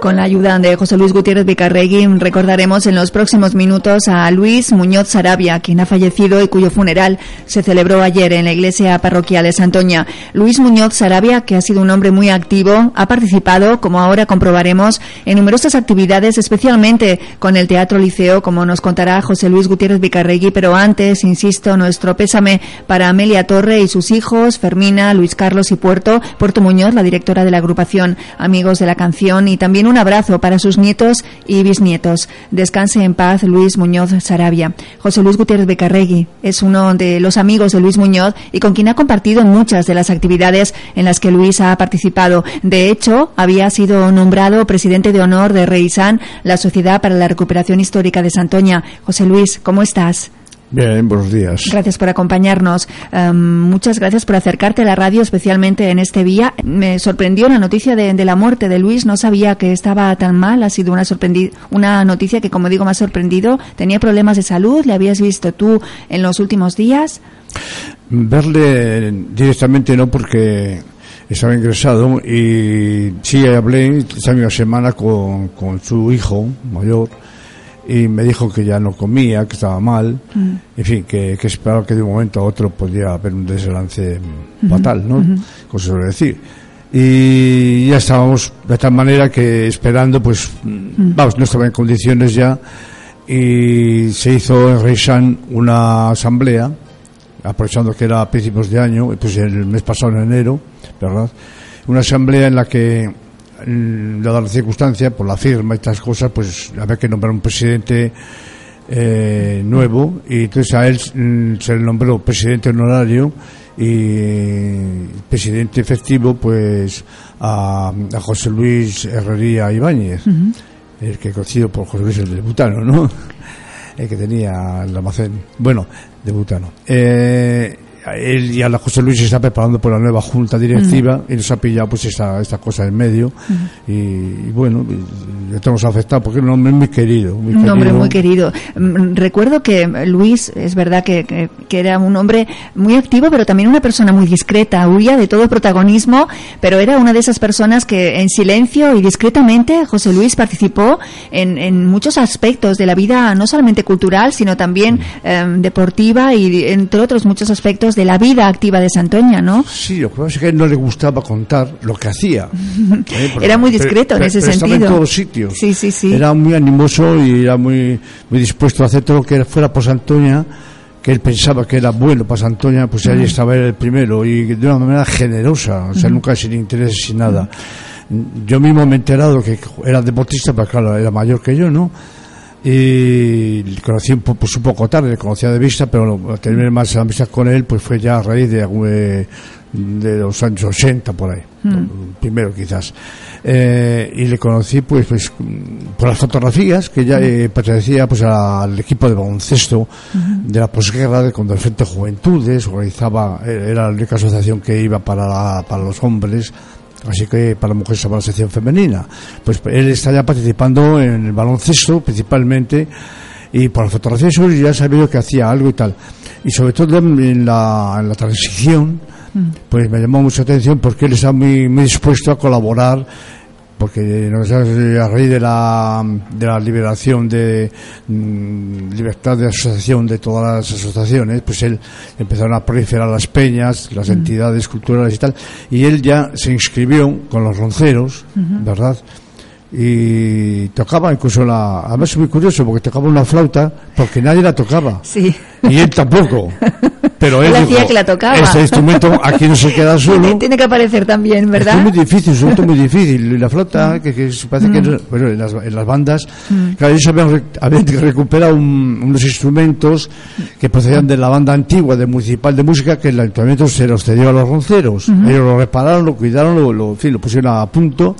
Con la ayuda de José Luis Gutiérrez Vicarregui recordaremos en los próximos minutos a Luis Muñoz Sarabia, quien ha fallecido y cuyo funeral se celebró ayer en la iglesia parroquial de Santoña. Luis Muñoz Sarabia, que ha sido un hombre muy activo, ha participado, como ahora comprobaremos, en numerosas actividades, especialmente con el Teatro Liceo, como nos contará José Luis Gutiérrez Vicarregui. Pero antes, insisto, nuestro pésame para Amelia Torre y sus hijos, Fermina, Luis Carlos y Puerto, Puerto Muñoz, la directora de la agrupación Amigos de la Canción, y también un abrazo para sus nietos y bisnietos. Descanse en paz Luis Muñoz Sarabia. José Luis Gutiérrez Becarregui es uno de los amigos de Luis Muñoz y con quien ha compartido muchas de las actividades en las que Luis ha participado. De hecho, había sido nombrado presidente de honor de Reisán, la Sociedad para la Recuperación Histórica de Santoña. José Luis, ¿cómo estás? Bien, buenos días. Gracias por acompañarnos. Em, muchas gracias por acercarte a la radio, especialmente en este día. Me sorprendió la noticia de, la muerte de Luis. No sabía que estaba tan mal. Ha sido una, una noticia que, como digo, me ha sorprendido. ¿Tenía problemas de salud? ¿Le habías visto tú en los últimos días? Verle directamente no, porque estaba ingresado y sí hablé esta misma semana con, con su hijo mayor y me dijo que ya no comía, que estaba mal, mm. en fin, que, que, esperaba que de un momento a otro podía haber un deslance fatal, ¿no? Como se suele decir. Y ya estábamos de tal manera que esperando, pues, mm. vamos, no estaba en condiciones ya, y se hizo en Reishan una asamblea, aprovechando que era a principios de año, pues el mes pasado en enero, ¿verdad? Una asamblea en la que dada la circunstancia, por la firma y estas cosas, pues había que nombrar un presidente eh, nuevo y entonces a él mm, se le nombró presidente honorario y presidente efectivo pues a, José Luis Herrería Ibáñez, el que conocido por José Luis el de Butano, ¿no? el que tenía el almacén, bueno, de Butano. Eh, él y a la José Luis se está preparando por la nueva junta directiva y nos ha pillado pues esta, esta cosa en medio. Y, bueno estamos afectados porque es un hombre muy querido muy un hombre muy querido. Mm, recuerdo que Luis es verdad que, que, era un hombre muy activo pero también una persona muy discreta. Huía de todo protagonismo pero era una de esas personas que en silencio y discretamente José Luis participó en, en muchos aspectos de la vida no solamente cultural sino también em, deportiva y entre otros muchos aspectos de la vida activa de Santoña, ¿no? Sí, lo que pasa es que no le gustaba contar lo que hacía. ¿eh? era muy discreto en ese sentido. Estaba en todos sitios. Sí, sí, sí. Era muy animoso y era muy, muy dispuesto a hacer todo lo que fuera por Santoña que él pensaba que era bueno para Santoña, pues ahí estaba él el primero y de una manera generosa, o sea, nunca sin interés, sin nada. Yo mismo me he enterado que era deportista, pero claro, era mayor que yo, ¿no? Y le conocí un, pues un poco tarde, le conocía de vista, pero tener más amistad con él pues fue ya a raíz de, de los años 80 por ahí, mm. primero quizás. Eh, y le conocí pues, pues por las fotografías que ya mm. eh, pertenecía pues al equipo de baloncesto de la posguerra de cuando el Frente Juventudes organizaba, era la única asociación que iba para, para los hombres así que para mujeres a la sección femenina. Pues él está ya participando en el baloncesto principalmente y por la fotografía ya ha sabido que hacía algo y tal. Y sobre todo en la, en la transición, mm. pues me llamó mucha atención porque él está muy, muy dispuesto a colaborar porque a raíz de la, de la liberación de mm, libertad de asociación de todas las asociaciones, pues él empezaron a proliferar las peñas, las entidades culturales y tal, y él ya se inscribió con los ronceros, ¿verdad? Y tocaba incluso la además es muy curioso porque tocaba una flauta porque nadie la tocaba. Sí. y él tampoco. Pero él, decía que la tocaba. Este instrumento aquí no se queda solo tiene que aparecer también verdad es muy difícil es un instrumento muy difícil. Y la flauta que, que parece que mm. bueno, en, las, en las bandas mm. claro ellos habían, habían recuperado unos instrumentos que procedían de la banda antigua de municipal de música que el ayuntamiento se los cedió a los ronceros. Ellos lo repararon lo cuidaron lo, lo, lo pusieron a punto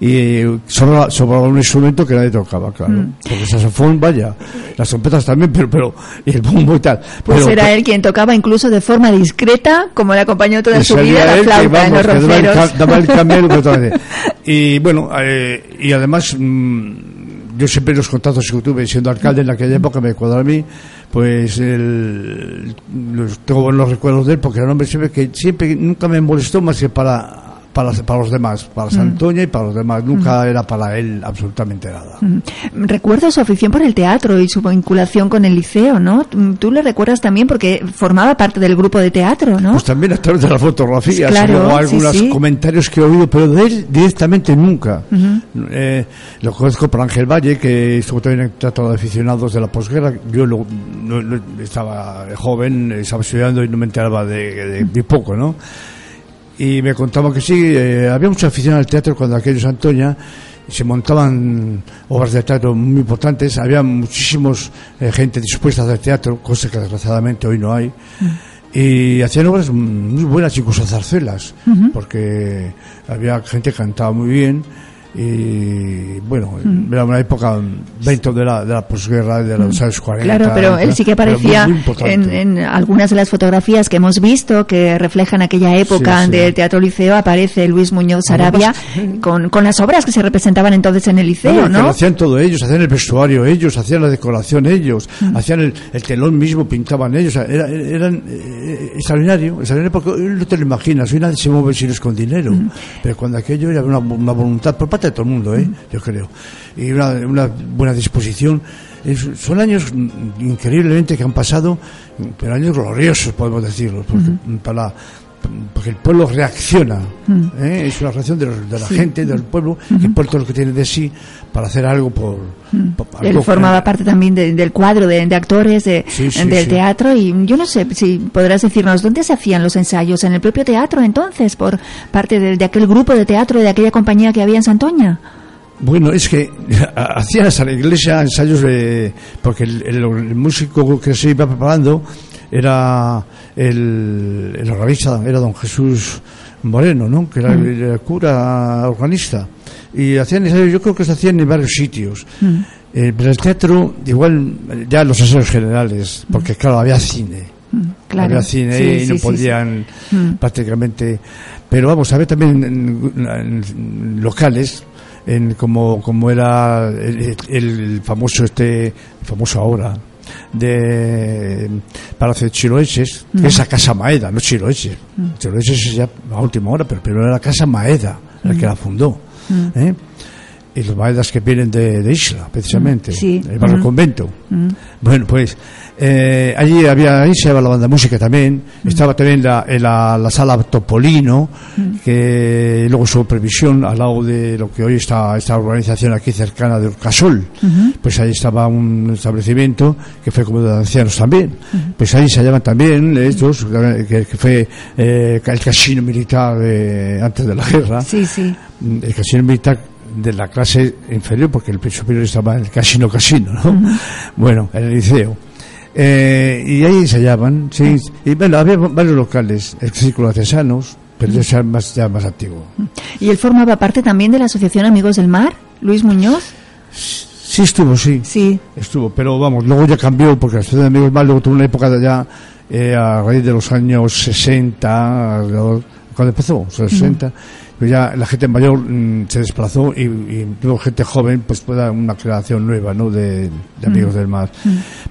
y sobre, sobre un instrumento que nadie tocaba, claro. Mm. Porque el saxofón, vaya, las trompetas también, pero, pero, y el bombo y tal. Pues era él quien tocaba incluso de forma discreta, como le acompañó toda su vida la flauta en los roceros. Daba el, daba y bueno, eh, y además, mm, yo siempre los contactos que tuve siendo alcalde en aquella época me cuadra a mí, pues el, tengo buenos recuerdos de él porque era un hombre siempre que siempre nunca me molestó más que para para, para los demás, para Santoña y para los demás. Nunca era para él absolutamente nada. Recuerdo su afición por el teatro y su vinculación con el liceo, ¿no? Tú le recuerdas también porque formaba parte del grupo de teatro, ¿no? Pues también a través de las fotografías, claro, algunos comentarios que he oído, pero de él directamente nunca. Eh, lo conozco por Ángel Valle, que estuvo también en el Teatro de Aficionados de la posguerra. Yo lo, estaba joven, estaba estudiando y no me enteraba de, de poco, ¿no? Y me contaba que sí, eh, había mucha afición al teatro cuando aquellos Antoña se montaban obras de teatro muy importantes, había muchísimos eh, gente dispuesta a hacer teatro, cosa que desgraciadamente hoy no hay. Mm. Y hacían obras muy buenas, incluso zarzuelas, porque había gente que cantaba muy bien y bueno, mm. era una época 20 de la, de la posguerra, de los mm. años 40. Claro, pero él sí que aparecía en, en, algunas de las fotografías que hemos visto que reflejan aquella época del Teatro Liceo, aparece Luis Muñoz Sarabia con, con las obras que se representaban entonces en el liceo, ¿no? hacían todo ellos, hacían el vestuario ellos, hacían la decoración ellos, mm. hacían el, el, telón mismo, pintaban ellos, era, eran eh, extraordinario, extraordinario porque no te lo imaginas, hoy nadie se mueve si no es con dinero, pero cuando aquello era una, una voluntad de todo el mundo, ¿eh? yo creo. Y una, una buena disposición. son años increíblemente que han pasado, pero años gloriosos, podemos decirlo, porque, para, porque el pueblo reacciona. ¿eh? Es una reacción de, la gente, del pueblo, que pone todo lo que tiene de sí para hacer algo por. Él formaba parte también del cuadro de, actores de, del teatro y yo no sé si podrás decirnos dónde se hacían los ensayos, en el propio teatro entonces, por parte de, aquel grupo de teatro de aquella compañía que había en Santoña. Bueno, es que hacían hasta la iglesia ensayos de. porque el, músico que se iba preparando era el, el organista, era don Jesús Moreno, ¿no? Que era el, cura organista y hacían yo creo que se hacían en varios sitios. Mm. Eh, pero el teatro, igual, ya los aseos generales, porque claro, había cine. Mm, había cine y no podían mm. prácticamente. Pero vamos, había también en, locales, en como, como era el, famoso este, famoso ahora, de Palacio de Chiloeches, que es la Casa Maeda, no Chiloeches. Chiloeches es ya a última hora, pero primero era la Casa Maeda, la que la fundó. Mm. ¿eh? Y los maedas que vienen de, Isla, precisamente, el barrio convento. Bueno, pues eh, allí había, ahí se la banda de música también, estaba también la, la, sala Topolino, que luego su previsión al lado de lo que hoy está esta organización aquí cercana de Urcasol, pues ahí estaba un establecimiento que fue como de ancianos también, pues ahí se hallaban también estos, que, fue eh, el casino militar antes de la guerra. Sí, sí. El casino militar de la clase inferior, porque el superior estaba en el casino casino, ¿no? Bueno, en el liceo. Eh, y ahí ensayaban, sí. Y bueno, había varios locales, el Círculo de Artesanos, pero ya más, ya más antiguo. ¿Y él formaba parte también de la Asociación Amigos del Mar, Luis Muñoz? Sí, estuvo, sí. Sí. Estuvo, pero vamos, luego ya cambió, porque la Asociación Amigos del Mar luego tuvo una época de ya, eh, a raíz de los años 60, cuando empezó, los 60, pues ya la gente mayor mm, se desplazó y, y luego gente joven pues pueda una creación nueva ¿no? de, amigos del mar.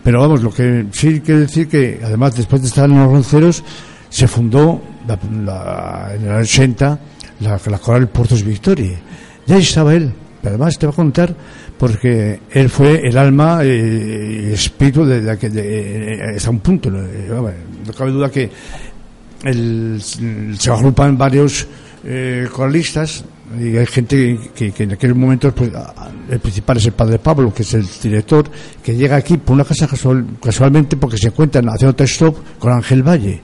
Pero vamos lo que sí quiero decir que además después de estar en los ronceros se fundó la, en el 80 la, la coral Puertos Victoria. Ya estaba él. Pero además te voy a contar porque él fue el alma y espíritu de, de, de, hasta un punto no, no cabe duda que el, se agrupan varios eh, coralistas y hay gente que, en aquel momento pues, el principal es el padre Pablo que es el director que llega aquí por una casa casualmente porque se encuentran haciendo test con Ángel Valle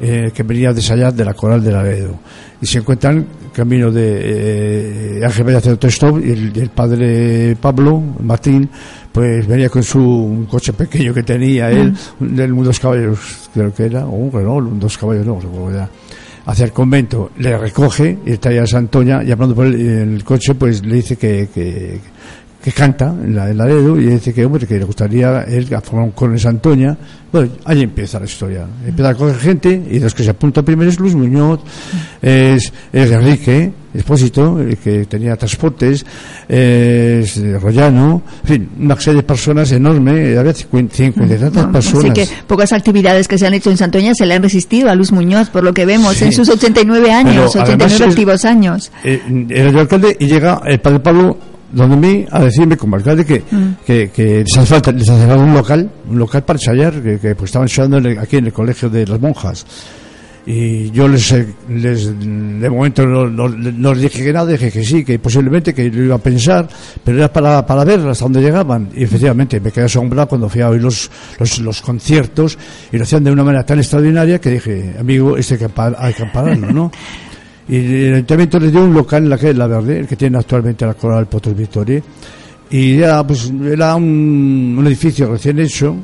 eh, que venía de allá de la coral de Laredo. Y se encuentran camino de eh, Ángel Valle haciendo test y el, padre Pablo Martín pues venía con su un coche pequeño que tenía él del dos caballos creo que era o un Renault un dos caballos no recuerdo ya hacia el convento, le recoge y está ya Santoña y hablando por el, el coche, pues le dice que, que, que canta en la, en la dedo y dice que hombre que le gustaría él formar un coro en Santoña. Bueno ahí empieza la historia. Empieza a coger gente y los que se apunta primero es Luis Muñoz es, es Enrique Expósito que tenía transportes es Rollano en fin una serie de personas enorme había 50 y tantas personas Así que pocas actividades que se han hecho en Santoña se le han resistido a Luis Muñoz por lo que vemos Sí. en sus 89 años Pero 89 además es- activos años. eh, era yo alcalde y llega el padre Pablo donde mí a decirme como alcalde que, Mm. que, que les hace falta les hace falta un local un local para ensayar que, que, pues estaban ensayando en el- aquí en el colegio de las monjas y yo les, eh, les de momento no, no- no les dije que nada dije que sí que posiblemente que lo iba a pensar pero era para, para ver hasta dónde llegaban y efectivamente me quedé asombrado cuando fui a oír los, los, los conciertos y lo hacían de una manera tan extraordinaria que dije amigo este hay que, par- hay que ampararlo ¿no? Y el ayuntamiento les dio un local en la calle La Verde, el que tiene actualmente la Coral Potros Victoria. Y era, pues, era un, un edificio recién hecho,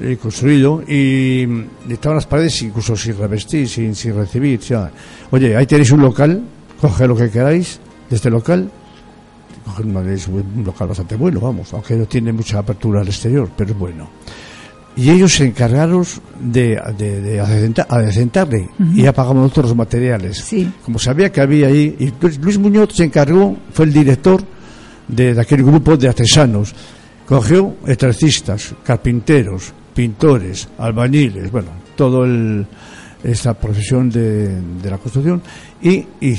eh, construido, y estaban las paredes incluso sin revestir, sin, sin recibir. o Oye, ahí tenéis un local, coge lo que queráis de este local. Es un local bastante bueno, vamos, aunque no tiene mucha apertura al exterior, pero es bueno y ellos se encargaron de, de, adecentarle y ya pagamos nosotros los materiales. Sí. Como sabía que había ahí, y Luis- Muñoz se encargó, fue el director de, de aquel grupo de artesanos. Cogió electricistas, carpinteros, pintores, albañiles, bueno, todo el, esta profesión de, de la construcción y, y,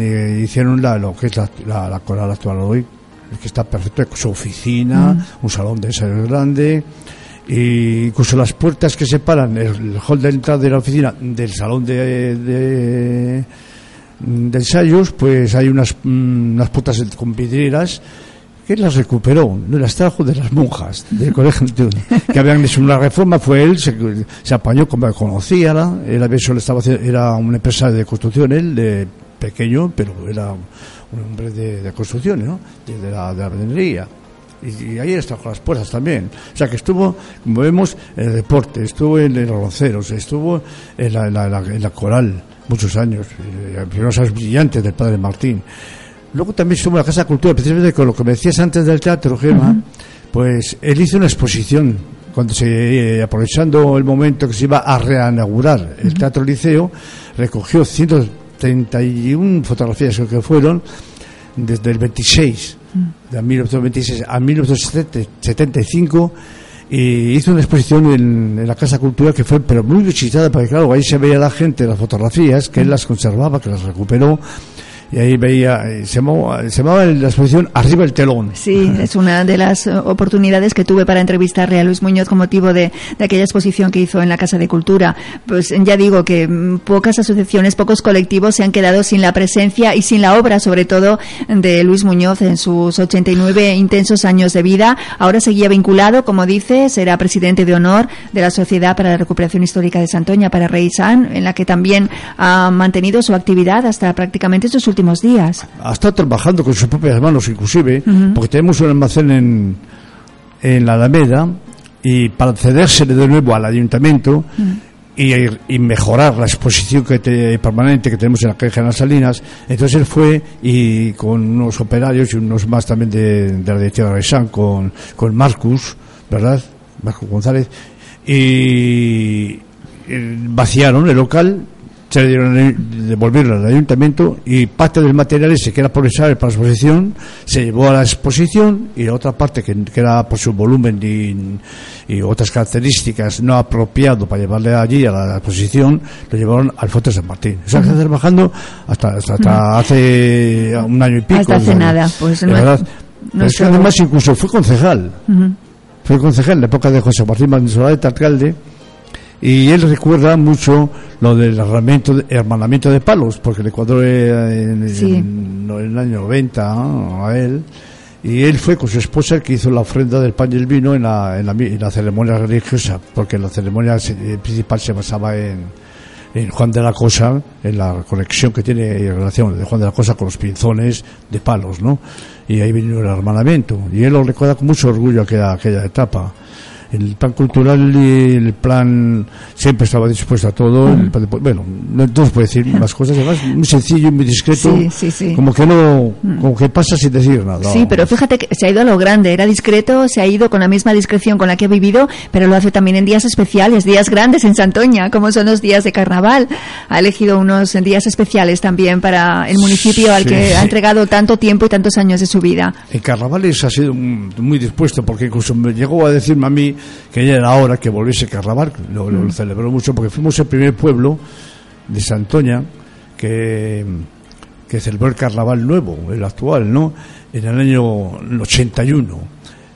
eh, hicieron la, lo que es la, la, la coral actual hoy, que está perfecto, su oficina, un salón de ensayo grande, y incluso las puertas que separan el, hall de entrada de la oficina del salón de, de, ensayos, pues hay unas, mm, unas puertas con vidrieras que las recuperó, las trajo de las monjas del colegio que habían hecho una reforma, fue él, se, se apañó como conocía, ¿no? él había solo estaba era un empresario de construcción, él de pequeño, pero era un hombre de, de construcción, ¿no? de, la, de la. Y, y ahí está con las puertas también. O sea que estuvo, como vemos, en el deporte, estuvo en, los ronceros, estuvo en la, en la- en en coral muchos años, eh, primeros años brillantes del padre Martín. Luego también estuvo en la Casa de Cultura, precisamente con lo que me decías antes del teatro, Gema, pues él hizo una exposición cuando se, eh, aprovechando el momento que se iba a reanaugurar el Teatro Liceo, recogió 131 fotografías que fueron desde el 26 de 1926 a 1975 y hizo una exposición en, la Casa Cultura que fue pero muy visitada porque claro ahí se veía la gente las fotografías que él las conservaba que las recuperó y ahí veía eh, se llamaba, se llamaba la exposición arriba el telón Sí, es una de las eh, oportunidades que tuve para entrevistarle a Luis Muñoz con motivo de, de aquella exposición que hizo en la Casa de Cultura. Pues ya digo que mm, pocas asociaciones, pocos colectivos se han quedado sin la presencia y sin la obra, sobre todo, de Luis Muñoz en sus 89 intensos años de vida. Ahora seguía vinculado, como dice, será presidente de honor de la Sociedad para la Recuperación Histórica de Santoña, para Rey San, en la que también ha mantenido su actividad hasta prácticamente sus últimos días. ha estado trabajando con sus propias manos inclusive porque tenemos un almacén en, en la Alameda y para cedérsele de nuevo al ayuntamiento y, y mejorar la exposición que te- permanente que tenemos en la calle General Salinas entonces él fue y con unos operarios y unos más también de, de la directiva de Reisán con, con Marcus ¿verdad? Marcus González y vaciaron el local se le dieron devolvieron al ayuntamiento y parte del material ese que era progresar para la exposición se llevó a la exposición y la otra parte que, que era por su volumen y, y otras características no apropiado para llevarle allí a la exposición lo llevaron al Foto de San Martín. O sea está trabajando hasta, hasta, hasta hace un año y pico Hasta hace ¿no? nada, pues no- verdad. Pero es que además incluso fue concejal. Fue concejal en la época de José Martín Manzolete, alcalde, y él recuerda mucho lo del hermanamiento de, hermanamiento de palos, porque le cuadró eh, en, Sí. en- en el año 90 ¿no? a él, y él fue con su esposa el que hizo la ofrenda del pan y el vino en la, en la, la ceremonia religiosa, porque la ceremonia eh, principal se basaba en, en Juan de la Cosa, en la conexión que tiene en relación de Juan de la Cosa con los pinzones de palos, ¿no? Y ahí vino el hermanamiento. Y él lo recuerda con mucho orgullo aquella, aquella etapa. El plan cultural y el plan siempre estaba dispuesto a todo. bueno, no, se puede decir más cosas, además muy sencillo, muy discreto, como que no, mm. como que pasa sin decir nada. Sí, pero fíjate que se ha ido a lo grande, era discreto, se ha ido con la misma discreción con la que ha vivido, pero lo hace también en días especiales, días grandes en Santoña, como son los días de carnaval. Ha elegido unos días especiales también para el municipio al que ha entregado tanto tiempo y tantos años de su vida. En carnavales ha sido muy dispuesto, porque incluso me llegó a decirme a mí que ya era hora que volviese Carnaval, lo, lo, mm. celebró mucho porque fuimos el primer pueblo de Santoña que, que celebró el Carnaval nuevo, el actual, ¿no? En el año 81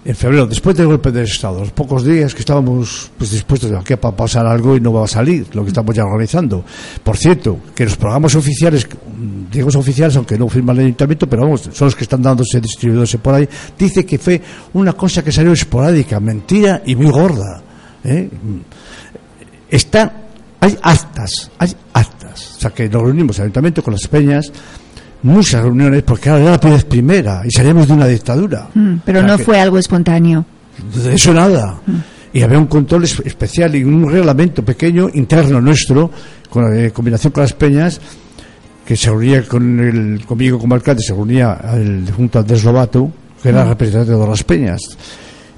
en febrero, después del golpe del Estado, los pocos días que estábamos pues, dispuestos a que para pasar algo y no va a salir, lo que estamos ya organizando. Por cierto, que los programas oficiales, digo oficiales, aunque no firman el ayuntamiento, pero vamos, son los que están dándose, distribuyéndose por ahí, dice que fue una cosa que salió esporádica, mentira y muy gorda. ¿eh? Está, hay actas, hay actas. O sea, que nos reunimos el ayuntamiento con las peñas, muchas reuniones porque ahora era la primera y salíamos de una dictadura. Mm, pero no fue algo espontáneo. De eso nada. Mm. Y había un control especial y un reglamento pequeño interno nuestro, con la combinación con las peñas, que se reunía con el, conmigo como alcalde, se reunía el junto Andrés Lobato, que era representante de las peñas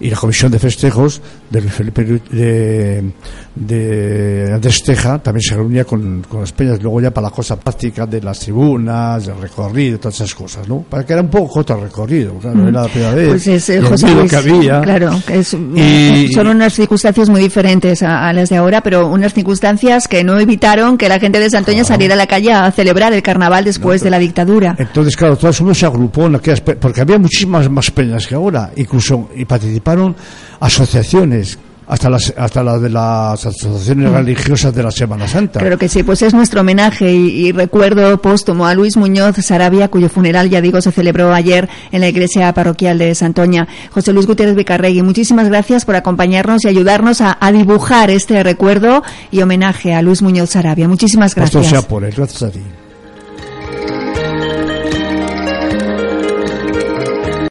y la comisión de festejos de Felipe de, de Andrés Teja también se reunía con, con, las peñas luego ya para la cosa práctica de las tribunas, del recorrido, todas esas cosas, ¿no? Para que era un poco otro recorrido, claro, mm. era la primera vez. Pues es eh, José Luis, que había. Claro, que es, y, son unas circunstancias muy diferentes a, las de ahora, pero unas circunstancias que no evitaron que la gente de Santoña saliera a la calle a celebrar el carnaval después de la dictadura. Entonces, claro, todo eso se agrupó en aquellas, porque había muchísimas más peñas que ahora, incluso, y participaron asociaciones hasta las hasta las de las asociaciones mm. religiosas de la Semana Santa. Claro que sí, pues es nuestro homenaje y, recuerdo póstumo a Luis Muñoz Sarabia, cuyo funeral, ya digo, se celebró ayer en la iglesia parroquial de Santoña. José Luis Gutiérrez Vicarregui, muchísimas gracias por acompañarnos y ayudarnos a, dibujar este recuerdo y homenaje a Luis Muñoz Sarabia. Muchísimas gracias. Esto sea por él, gracias a ti.